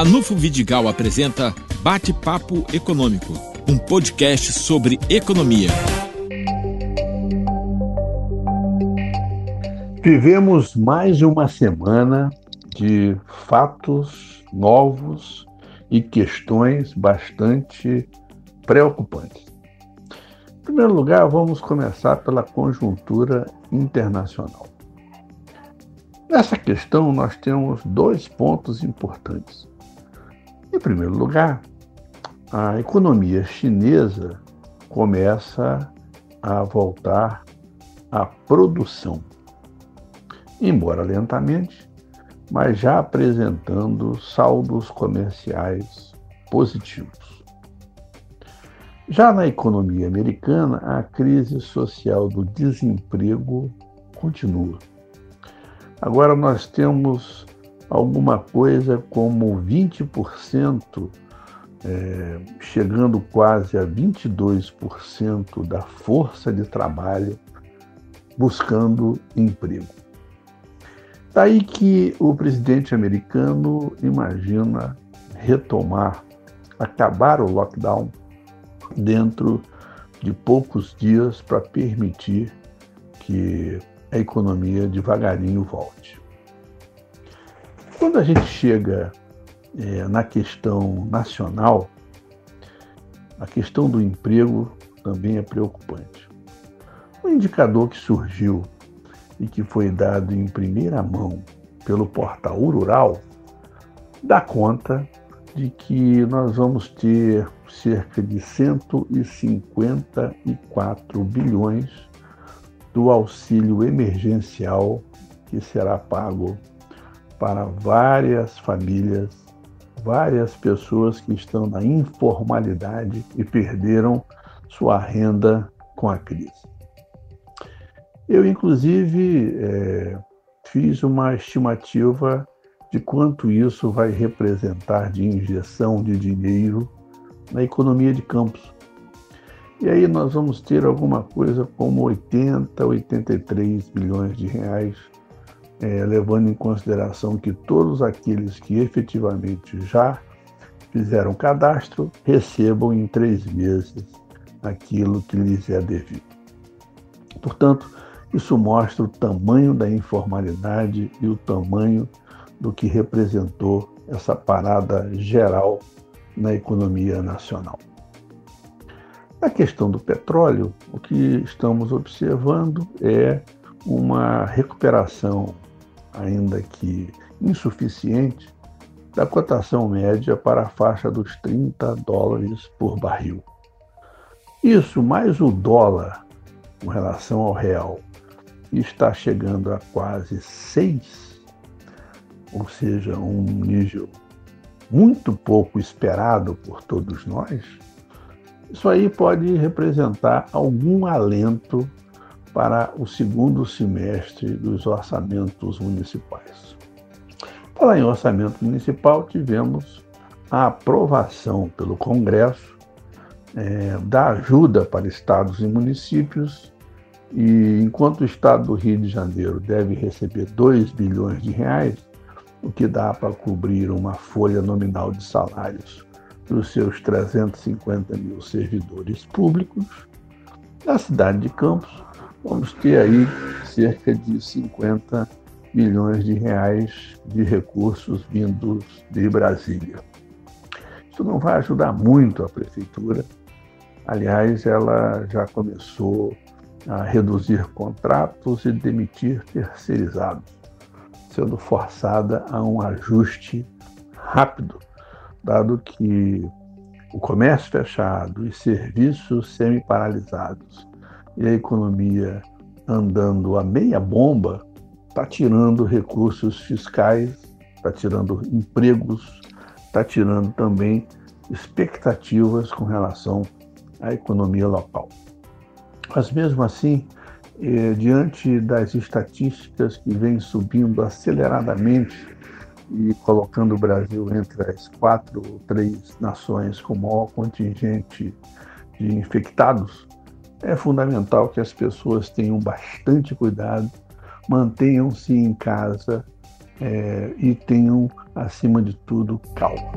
Ranulfo Vidigal apresenta Bate-Papo Econômico, um podcast sobre economia. Vivemos mais uma semana de fatos novos e questões bastante preocupantes. Em primeiro lugar, vamos começar pela conjuntura internacional. Nessa questão, nós temos dois pontos importantes. Em primeiro lugar, a economia chinesa começa a voltar à produção, embora lentamente, mas já apresentando saldos comerciais positivos. Já na economia americana, a crise social do desemprego continua. Agora nós temos alguma coisa como 20%, é, chegando quase a 22% da força de trabalho buscando emprego. Daí que o presidente americano imagina retomar, acabar o lockdown dentro de poucos dias para permitir que a economia devagarinho volte. Quando a gente chega é, na questão nacional, a questão do emprego também é preocupante. Um indicador que surgiu e que foi dado em primeira mão pelo portal Rural dá conta de que nós vamos ter cerca de 154 bilhões do auxílio emergencial que será pago para várias famílias, várias pessoas que estão na informalidade e perderam sua renda com a crise. Eu, inclusive, é, fiz uma estimativa de quanto isso vai representar de injeção de dinheiro na economia de campos. E aí nós vamos ter alguma coisa como 80, 83 bilhões de reais, é, levando em consideração que todos aqueles que efetivamente já fizeram cadastro recebam em três meses aquilo que lhes é devido. Portanto, isso mostra o tamanho da informalidade e o tamanho do que representou essa parada geral na economia nacional. Na questão do petróleo, o que estamos observando é uma recuperação, ainda que insuficiente, da cotação média para a faixa dos 30 dólares por barril. Isso, mais o dólar com relação ao real, está chegando a quase 6, ou seja, um nível muito pouco esperado por todos nós isso aí pode representar algum alento para o segundo semestre dos orçamentos municipais. Falar em orçamento municipal, tivemos a aprovação pelo Congresso é, da ajuda para estados e municípios, e enquanto o estado do Rio de Janeiro deve receber 2 bilhões de reais, o que dá para cobrir uma folha nominal de salários dos seus 350 mil servidores públicos, na cidade de Campos, vamos ter aí cerca de 50 milhões de reais de recursos vindos de Brasília. Isso não vai ajudar muito a prefeitura. Aliás, ela já começou a reduzir contratos e demitir terceirizados, sendo forçada a um ajuste rápido dado que o comércio fechado e serviços semi-paralisados e a economia andando a meia bomba está tirando recursos fiscais, está tirando empregos, está tirando também expectativas com relação à economia local. Mas mesmo assim, eh, diante das estatísticas que vêm subindo aceleradamente e colocando o Brasil entre as quatro ou três nações com maior contingente de infectados, é fundamental que as pessoas tenham bastante cuidado, mantenham-se em casa, é, e tenham, acima de tudo, calma.